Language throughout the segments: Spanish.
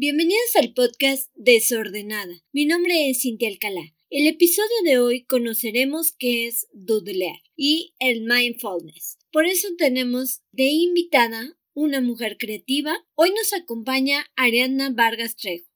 Bienvenidos al podcast Desordenada. Mi nombre es Cintia Alcalá. El episodio de hoy conoceremos qué es doodlear y el mindfulness. Por eso tenemos de invitada una mujer creativa. Hoy nos acompaña Ariadna Vargas Trejo.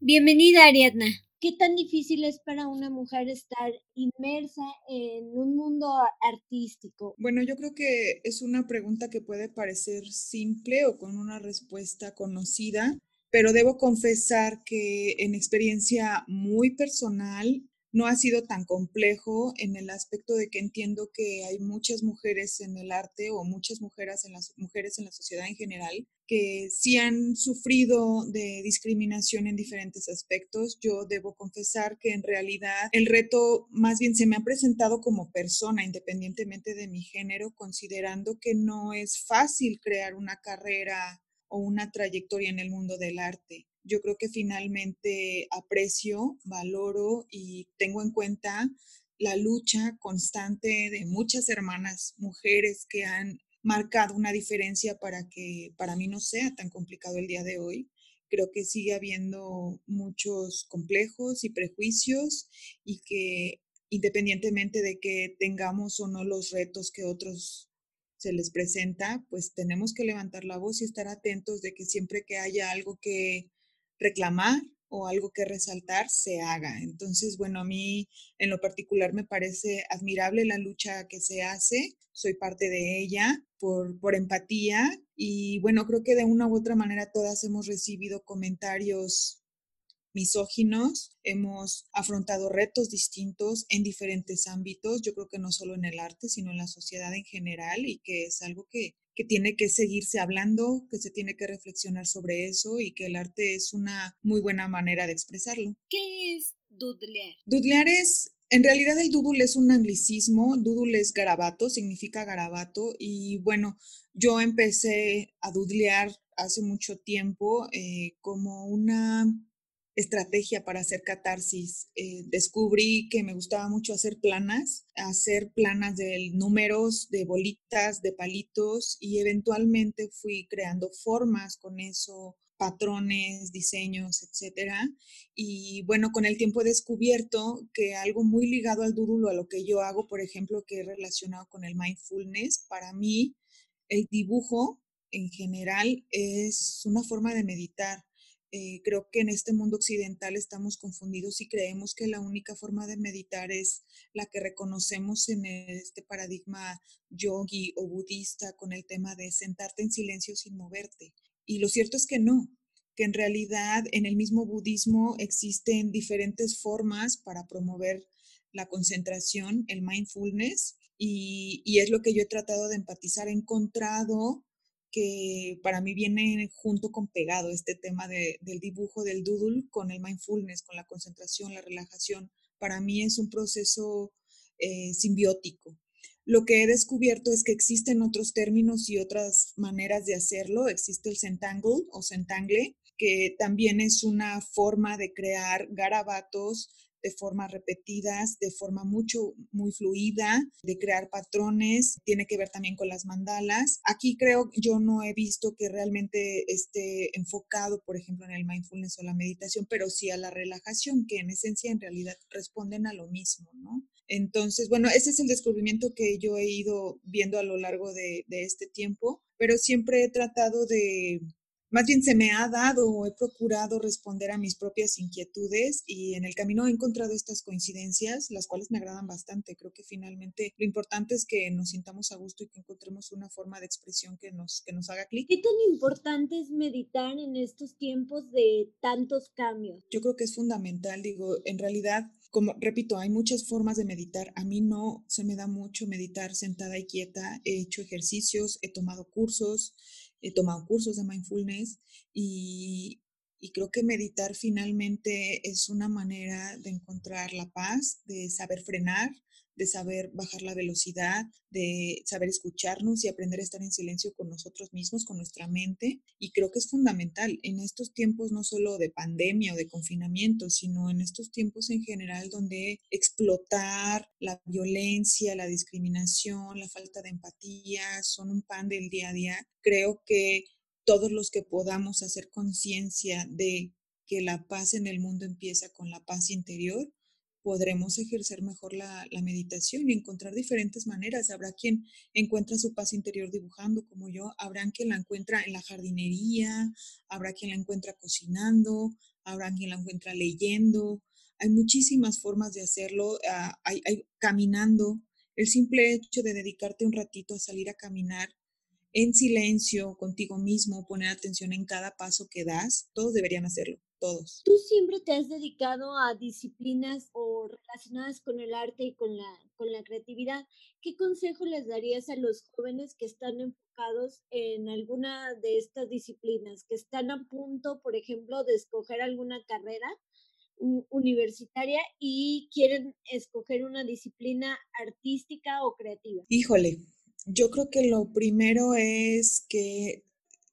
Bienvenida Ariadna. ¿Qué tan difícil es para una mujer estar inmersa en un mundo artístico? Bueno, yo creo que es una pregunta que puede parecer simple o con una respuesta conocida, pero debo confesar que en experiencia muy personal no ha sido tan complejo en el aspecto de que entiendo que hay muchas mujeres en el arte o muchas mujeres en las mujeres en la sociedad en general que sí han sufrido de discriminación en diferentes aspectos. Yo debo confesar que en realidad el reto más bien se me ha presentado como persona, independientemente de mi género, considerando que no es fácil crear una carrera o una trayectoria en el mundo del arte yo creo que finalmente aprecio, valoro y tengo en cuenta la lucha constante de muchas hermanas mujeres que han marcado una diferencia para que para mí no sea tan complicado el día de hoy. Creo que sigue habiendo muchos complejos y prejuicios y que independientemente de que tengamos o no los retos que otros se les presenta, pues tenemos que levantar la voz y estar atentos de que siempre que haya algo que reclamar o algo que resaltar, se haga. Entonces, bueno, a mí en lo particular me parece admirable la lucha que se hace, soy parte de ella por, por empatía y bueno, creo que de una u otra manera todas hemos recibido comentarios misóginos, hemos afrontado retos distintos en diferentes ámbitos, yo creo que no solo en el arte, sino en la sociedad en general y que es algo que que tiene que seguirse hablando, que se tiene que reflexionar sobre eso y que el arte es una muy buena manera de expresarlo. ¿Qué es doodlear? Doodlear es, en realidad el doodle es un anglicismo, doodle es garabato, significa garabato y bueno, yo empecé a doodlear hace mucho tiempo eh, como una estrategia para hacer catarsis. Eh, descubrí que me gustaba mucho hacer planas, hacer planas de números, de bolitas, de palitos y eventualmente fui creando formas con eso patrones, diseños, etcétera. Y bueno, con el tiempo he descubierto que algo muy ligado al doodle, a lo que yo hago, por ejemplo, que es relacionado con el mindfulness, para mí el dibujo en general es una forma de meditar eh, creo que en este mundo occidental estamos confundidos y creemos que la única forma de meditar es la que reconocemos en este paradigma yogi o budista con el tema de sentarte en silencio sin moverte. Y lo cierto es que no, que en realidad en el mismo budismo existen diferentes formas para promover la concentración, el mindfulness, y, y es lo que yo he tratado de empatizar. He encontrado que para mí viene junto con pegado este tema del dibujo, del doodle, con el mindfulness, con la concentración, la relajación. Para mí es un proceso eh, simbiótico. Lo que he descubierto es que existen otros términos y otras maneras de hacerlo. Existe el centangle o centangle, que también es una forma de crear garabatos de formas repetidas, de forma mucho, muy fluida, de crear patrones, tiene que ver también con las mandalas. Aquí creo, yo no he visto que realmente esté enfocado, por ejemplo, en el mindfulness o la meditación, pero sí a la relajación, que en esencia en realidad responden a lo mismo, ¿no? Entonces, bueno, ese es el descubrimiento que yo he ido viendo a lo largo de, de este tiempo, pero siempre he tratado de más bien se me ha dado o he procurado responder a mis propias inquietudes y en el camino he encontrado estas coincidencias, las cuales me agradan bastante. Creo que finalmente lo importante es que nos sintamos a gusto y que encontremos una forma de expresión que nos, que nos haga clic. ¿Qué tan importante es meditar en estos tiempos de tantos cambios? Yo creo que es fundamental, digo, en realidad como repito, hay muchas formas de meditar. A mí no se me da mucho meditar sentada y quieta. He hecho ejercicios, he tomado cursos, he tomado cursos de mindfulness y, y creo que meditar finalmente es una manera de encontrar la paz, de saber frenar, de saber bajar la velocidad, de saber escucharnos y aprender a estar en silencio con nosotros mismos, con nuestra mente. Y creo que es fundamental en estos tiempos no solo de pandemia o de confinamiento, sino en estos tiempos en general donde explotar la violencia, la discriminación, la falta de empatía son un pan del día a día. Creo que todos los que podamos hacer conciencia de que la paz en el mundo empieza con la paz interior, podremos ejercer mejor la, meditación y encontrar diferentes maneras. Habrá quien encuentra su paz interior dibujando como yo, habrá quien la encuentra en la jardinería, habrá quien la encuentra cocinando, habrá quien la encuentra leyendo. Hay muchísimas formas de hacerlo, ah, hay, caminando. El simple hecho de dedicarte un ratito a salir a caminar en silencio contigo mismo, poner atención en cada paso que das, todos deberían hacerlo todos. Tú siempre te has dedicado a disciplinas o relacionadas con el arte y con la, con la creatividad. ¿Qué consejo les darías a los jóvenes que están enfocados en alguna de estas disciplinas, que están a punto, por ejemplo, de escoger alguna carrera universitaria y quieren escoger una disciplina artística o creativa? Híjole, yo creo que lo primero es que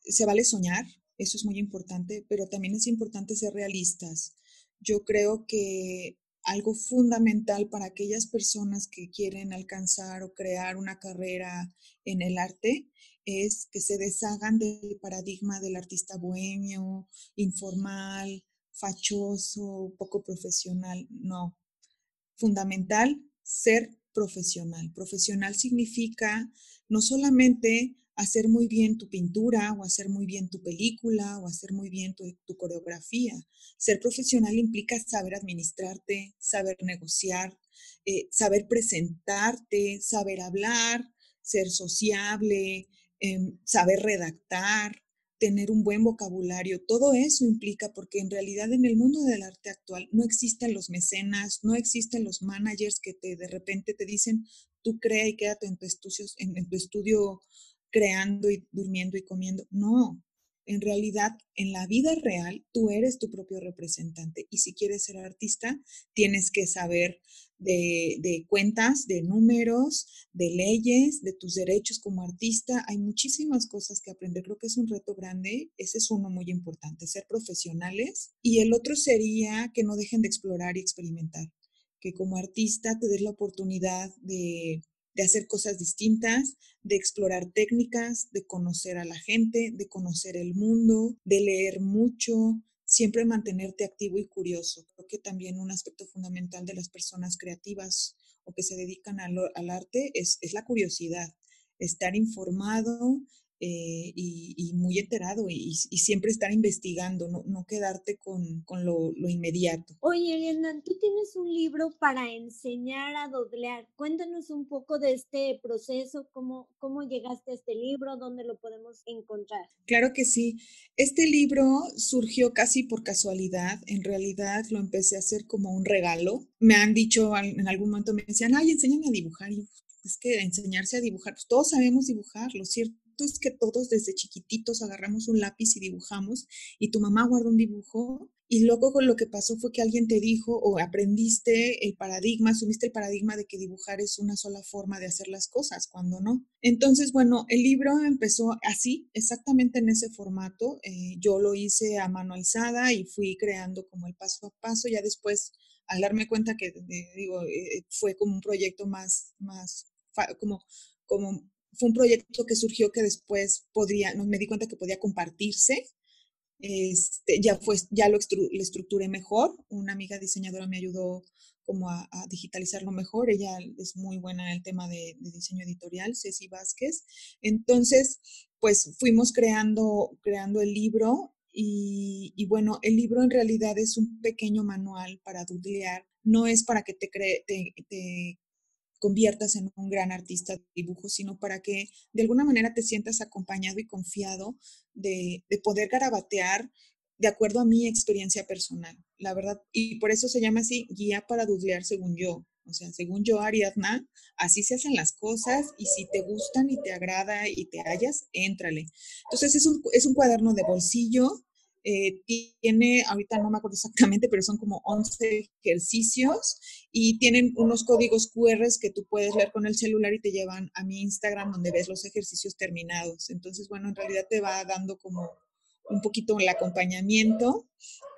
se vale soñar, eso es muy importante, pero también es importante ser realistas. Yo creo que algo fundamental para aquellas personas que quieren alcanzar o crear una carrera en el arte es que se deshagan del paradigma del artista bohemio, informal, fachoso, poco profesional. No. Fundamental ser profesional. Profesional significa no solamente hacer muy bien tu pintura o hacer muy bien tu película o hacer muy bien tu, coreografía. Ser profesional implica saber administrarte, saber negociar, eh, saber presentarte, saber hablar, ser sociable, em, saber redactar, tener un buen vocabulario. Todo eso implica porque en realidad en el mundo del arte actual no existen los mecenas, no existen los managers que te de repente te dicen, tú crea y quédate tu estudio, en tu estudio creando y durmiendo y comiendo. No, en realidad, en la vida real, tú eres tu propio representante. Y si quieres ser artista, tienes que saber de, cuentas, de números, de leyes, de tus derechos como artista. Hay muchísimas cosas que aprender. Creo que es un reto grande. Ese es uno muy importante, ser profesionales. Y el otro sería que no dejen de explorar y experimentar. Que como artista te des la oportunidad de de hacer cosas distintas, de explorar técnicas, de conocer a la gente, de conocer el mundo, de leer mucho, siempre mantenerte activo y curioso. Creo que también un aspecto fundamental de las personas creativas o que se dedican al, arte es, es la curiosidad, estar informado, eh, y, muy enterado y, siempre estar investigando, no, quedarte con, lo, inmediato. Oye, Elena, tú tienes un libro para enseñar a doblear. Cuéntanos un poco de este proceso, cómo, cómo llegaste a este libro, dónde lo podemos encontrar. Claro que sí. Este libro surgió casi por casualidad. En realidad lo empecé a hacer como un regalo. Me han dicho en algún momento, me decían, ay, enséñame a dibujar. Y es que enseñarse a dibujar, pues todos sabemos dibujar, lo cierto es que todos desde chiquititos agarramos un lápiz y dibujamos y tu mamá guarda un dibujo y luego lo que pasó fue que alguien te dijo o aprendiste el paradigma, asumiste el paradigma de que dibujar es una sola forma de hacer las cosas, cuando no. Entonces, bueno, el libro empezó así, exactamente en ese formato. Eh, yo lo hice a mano alzada y fui creando como el paso a paso. Ya después, al darme cuenta que, eh, digo, fue como un proyecto más, más, como, como fue un proyecto que surgió que después podría, no, me di cuenta que podía compartirse. Este, ya, fue, ya lo, estructuré mejor. Una amiga diseñadora me ayudó como a, digitalizarlo mejor. Ella es muy buena en el tema de, diseño editorial, Ceci Vázquez. Entonces, pues fuimos creando, creando el libro y, bueno, el libro en realidad es un pequeño manual para doodlear. No es para que te, cree, te conviertas en un gran artista de dibujo, sino para que de alguna manera te sientas acompañado y confiado de, poder garabatear de acuerdo a mi experiencia personal, la verdad. Y por eso se llama así, guía para dudlear según yo. O sea, según yo, Ariadna, así se hacen las cosas y si te gustan y te agrada y te hallas, éntrale. Entonces es un, es un cuaderno de bolsillo eh, tiene, ahorita no me acuerdo exactamente, pero son como 11 ejercicios y tienen unos códigos QR que tú puedes leer con el celular y te llevan a mi Instagram donde ves los ejercicios terminados. Entonces, bueno, en realidad te va dando como un poquito el acompañamiento.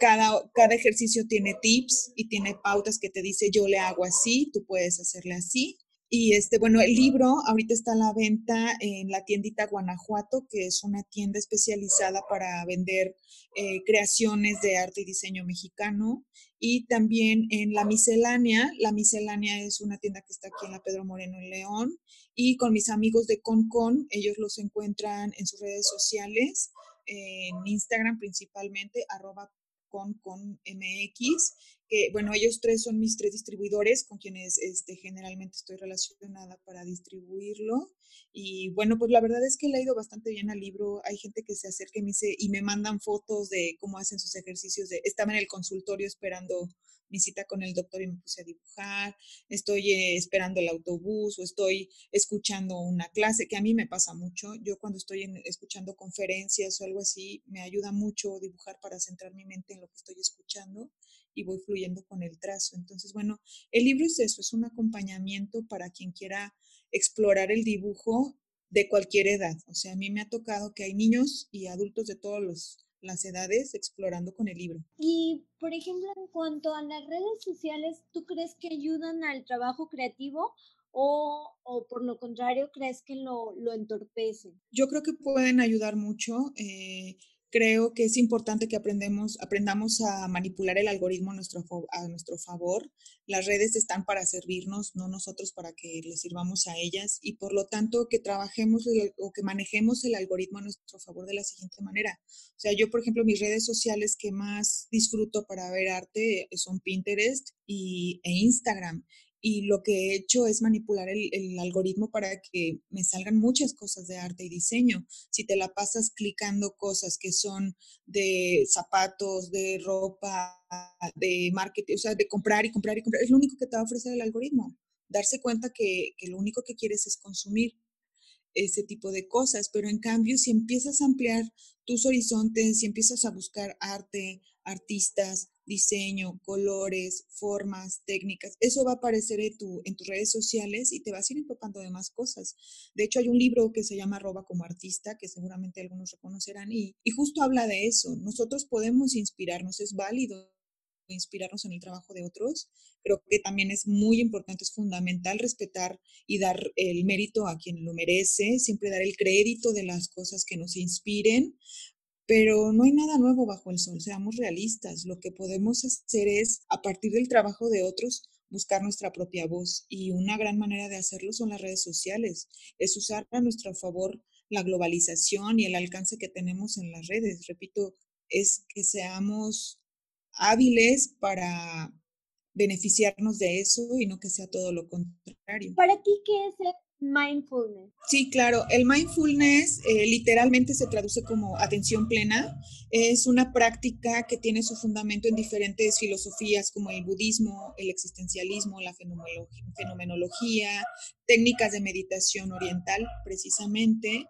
Cada, cada ejercicio tiene tips y tiene pautas que te dice yo le hago así, tú puedes hacerle así. Y este, bueno, el libro ahorita está a la venta en la tiendita Guanajuato, que es una tienda especializada para vender eh, creaciones de arte y diseño mexicano. Y también en La Miscelánea. La Miscelánea es una tienda que está aquí en la Pedro Moreno en León. Y con mis amigos de ConCon, ellos los encuentran en sus redes sociales, en Instagram principalmente, arroba con, con MX, que bueno, ellos tres son mis tres distribuidores con quienes este, generalmente estoy relacionada para distribuirlo. Y bueno, pues la verdad es que le ha ido bastante bien al libro. Hay gente que se acerca y me, dice, y me mandan fotos de cómo hacen sus ejercicios. De, estaba en el consultorio esperando mi cita con el doctor y me puse a dibujar, estoy eh, esperando el autobús o estoy escuchando una clase, que a mí me pasa mucho. Yo cuando estoy escuchando conferencias o algo así, me ayuda mucho dibujar para centrar mi mente en lo que estoy escuchando y voy fluyendo con el trazo. Entonces, bueno, el libro es eso, es un acompañamiento para quien quiera explorar el dibujo de cualquier edad. O sea, a mí me ha tocado que hay niños y adultos de todos los las edades explorando con el libro. Y, por ejemplo, en cuanto a las redes sociales, ¿tú crees que ayudan al trabajo creativo o, o por lo contrario crees que lo, lo entorpecen? Yo creo que pueden ayudar mucho. Eh, creo que es importante que aprendemos, aprendamos a manipular el algoritmo a nuestro, a nuestro favor. Las redes están para servirnos, no nosotros para que les sirvamos a ellas y por lo tanto que trabajemos o que manejemos el algoritmo a nuestro favor de la siguiente manera. O sea, yo por ejemplo mis redes sociales que más disfruto para ver arte son Pinterest y, e Instagram y lo que he hecho es manipular el, algoritmo para que me salgan muchas cosas de arte y diseño. Si te la pasas clicando cosas que son de zapatos, de ropa, de marketing, o sea, de comprar y comprar y comprar, es lo único que te va a ofrecer el algoritmo. Darse cuenta que, que lo único que quieres es consumir ese tipo de cosas, pero en cambio, si empiezas a ampliar tus horizontes, si empiezas a buscar arte, artistas, diseño, colores, formas, técnicas. Eso va a aparecer en, tu, en tus redes sociales y te vas a ir empapando de más cosas. De hecho, hay un libro que se llama Roba como artista, que seguramente algunos reconocerán, y, y justo habla de eso. Nosotros podemos inspirarnos, es válido inspirarnos en el trabajo de otros. Creo que también es muy importante, es fundamental respetar y dar el mérito a quien lo merece, siempre dar el crédito de las cosas que nos inspiren, pero no hay nada nuevo bajo el sol, seamos realistas. Lo que podemos hacer es, a partir del trabajo de otros, buscar nuestra propia voz. Y una gran manera de hacerlo son las redes sociales. Es usar a nuestro favor la globalización y el alcance que tenemos en las redes. Repito, es que seamos hábiles para beneficiarnos de eso y no que sea todo lo contrario. ¿Para ti qué es mindfulness? Sí, claro. El mindfulness eh, literalmente se traduce como atención plena. Es una práctica que tiene su fundamento en diferentes filosofías como el budismo, el existencialismo, la fenomenología, técnicas de meditación oriental, precisamente.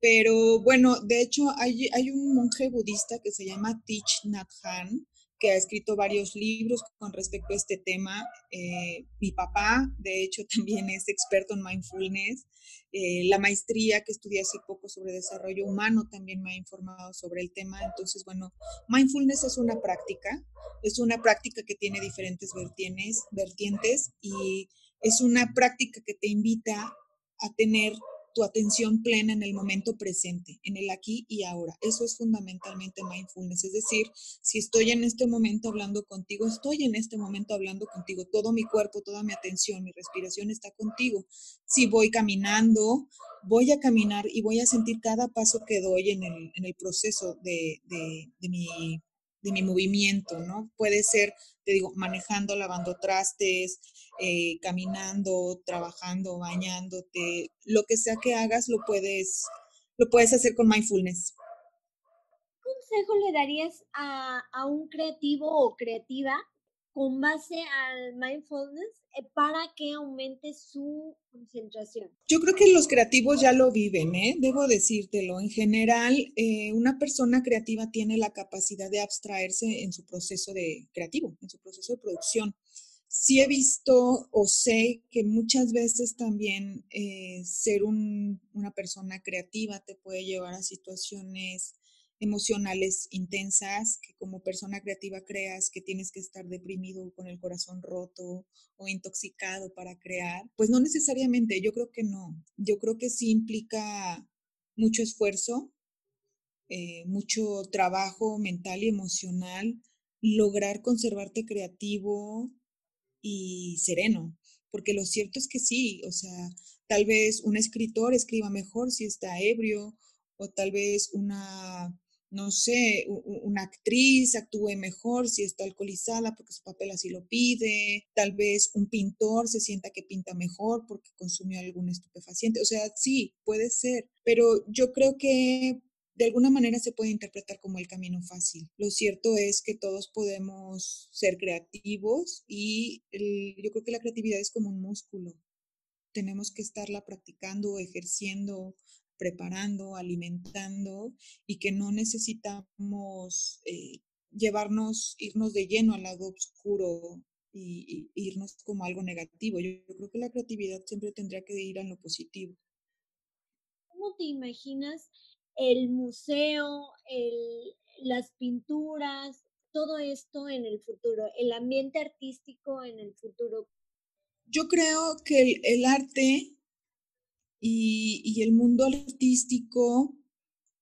Pero bueno, de hecho hay, hay un monje budista que se llama Thich Nhat Hanh, que ha escrito varios libros con respecto a este tema. Eh, mi papá, de hecho, también es experto en mindfulness. Eh, la maestría que estudié hace poco sobre desarrollo humano también me ha informado sobre el tema. Entonces, bueno, mindfulness es una práctica, es una práctica que tiene diferentes vertientes, vertientes y es una práctica que te invita a tener tu atención plena en el momento presente, en el aquí y ahora. Eso es fundamentalmente mindfulness. Es decir, si estoy en este momento hablando contigo, estoy en este momento hablando contigo. Todo mi cuerpo, toda mi atención, mi respiración está contigo. Si voy caminando, voy a caminar y voy a sentir cada paso que doy en el, en el proceso de, de, de mi de mi movimiento, ¿no? Puede ser, te digo, manejando, lavando trastes, eh, caminando, trabajando, bañándote, lo que sea que hagas lo puedes, lo puedes hacer con mindfulness. ¿Qué consejo le darías a, a un creativo o creativa con base al mindfulness para que aumente su concentración? Yo creo que los creativos ya lo viven, ¿eh? debo decírtelo. En general, eh, una persona creativa tiene la capacidad de abstraerse en su proceso de creativo, en su proceso de producción. Sí he visto o sé que muchas veces también ser una persona creativa te puede llevar a situaciones emocionales intensas, que como persona creativa creas que tienes que estar deprimido con el corazón roto o intoxicado para crear, pues no necesariamente, yo creo que no. Yo creo que sí implica mucho esfuerzo, eh, mucho trabajo mental y emocional, lograr conservarte creativo y sereno, porque lo cierto es que sí, o sea, tal vez un escritor escriba mejor si está ebrio, o tal vez una no sé, una actriz actúe mejor si está alcoholizada porque su papel así lo pide, tal vez un pintor se sienta que pinta mejor porque consumió algún estupefaciente, o sea, sí, puede ser, pero yo creo que de alguna manera se puede interpretar como el camino fácil. Lo cierto es que todos podemos ser creativos y yo creo que la creatividad es como un músculo. Tenemos que estarla practicando, ejerciendo, preparando, alimentando y que no necesitamos eh, llevarnos, irnos de lleno al lado oscuro y, irnos como algo negativo. Yo, creo que la creatividad siempre tendría que ir a lo positivo. ¿Cómo te imaginas el museo, el, las pinturas, todo esto en el futuro, el ambiente artístico en el futuro? Yo creo que el, el arte y, el mundo artístico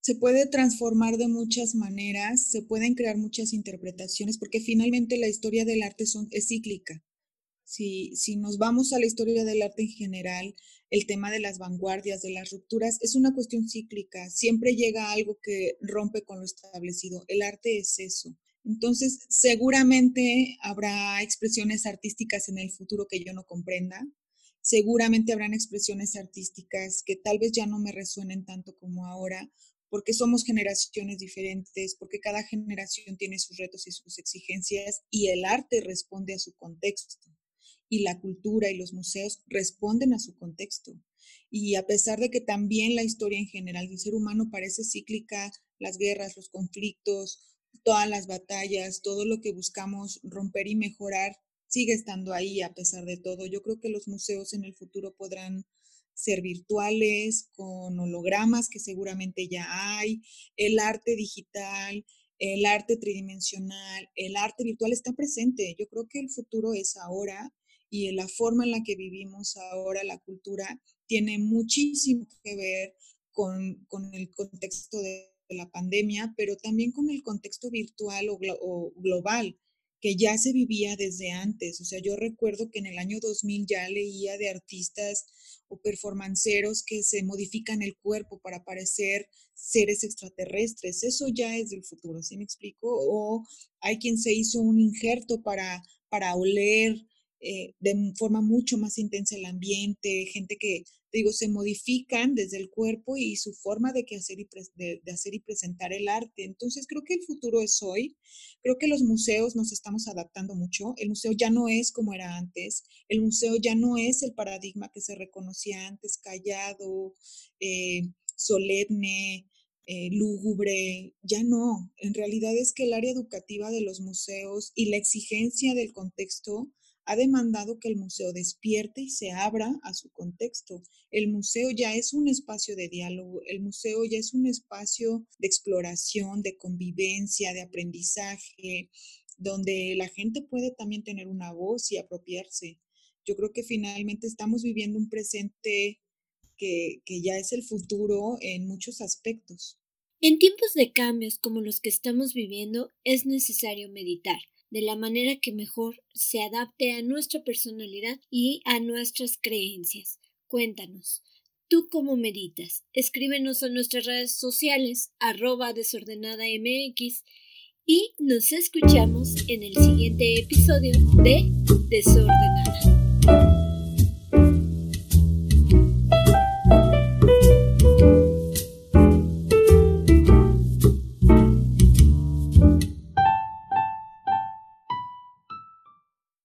se puede transformar de muchas maneras, se pueden crear muchas interpretaciones, porque finalmente la historia del arte es cíclica. Si, si nos vamos a la historia del arte en general, el tema de las vanguardias, de las rupturas, es una cuestión cíclica. Siempre llega algo que rompe con lo establecido. El arte es eso. Entonces, seguramente habrá expresiones artísticas en el futuro que yo no comprenda, seguramente habrán expresiones artísticas que tal vez ya no me resuenen tanto como ahora, porque somos generaciones diferentes, porque cada generación tiene sus retos y sus exigencias y el arte responde a su contexto y la cultura y los museos responden a su contexto. Y a pesar de que también la historia en general del ser humano parece cíclica, las guerras, los conflictos, todas las batallas, todo lo que buscamos romper y mejorar sigue estando ahí a pesar de todo. Yo creo que los museos en el futuro podrán ser virtuales, con hologramas que seguramente ya hay, el arte digital, el arte tridimensional, el arte virtual está presente. Yo creo que el futuro es ahora y la forma en la que vivimos ahora, la cultura, tiene muchísimo que ver con, el contexto de la pandemia, pero también con el contexto virtual o global que ya se vivía desde antes. O sea, yo recuerdo que en el año 2000 ya leía de artistas o performanceros que se modifican el cuerpo para parecer seres extraterrestres. Eso ya es del futuro, ¿sí me explico? O hay quien se hizo un injerto para, para oler eh, de forma mucho más intensa el ambiente, gente que digo, se modifican desde el cuerpo y su forma de, hacer, y de, hacer y presentar el arte. Entonces, creo que el futuro es hoy. Creo que los museos nos estamos adaptando mucho. El museo ya no es como era antes. El museo ya no es el paradigma que se reconocía antes, callado, eh, solemne. Eh, lúgubre, ya no. En realidad es que el área educativa de los museos y la exigencia del contexto ha demandado que el museo despierte y se abra a su contexto. El museo ya es un espacio de diálogo, el museo ya es un espacio de exploración, de convivencia, de aprendizaje, donde la gente puede también tener una voz y apropiarse. Yo creo que finalmente estamos viviendo un presente que, que ya es el futuro en muchos aspectos. En tiempos de cambios como los que estamos viviendo, es necesario meditar de la manera que mejor se adapte a nuestra personalidad y a nuestras creencias. Cuéntanos, ¿tú cómo meditas? Escríbenos a nuestras redes sociales arroba desordenada mx y nos escuchamos en el siguiente episodio de Desordenada.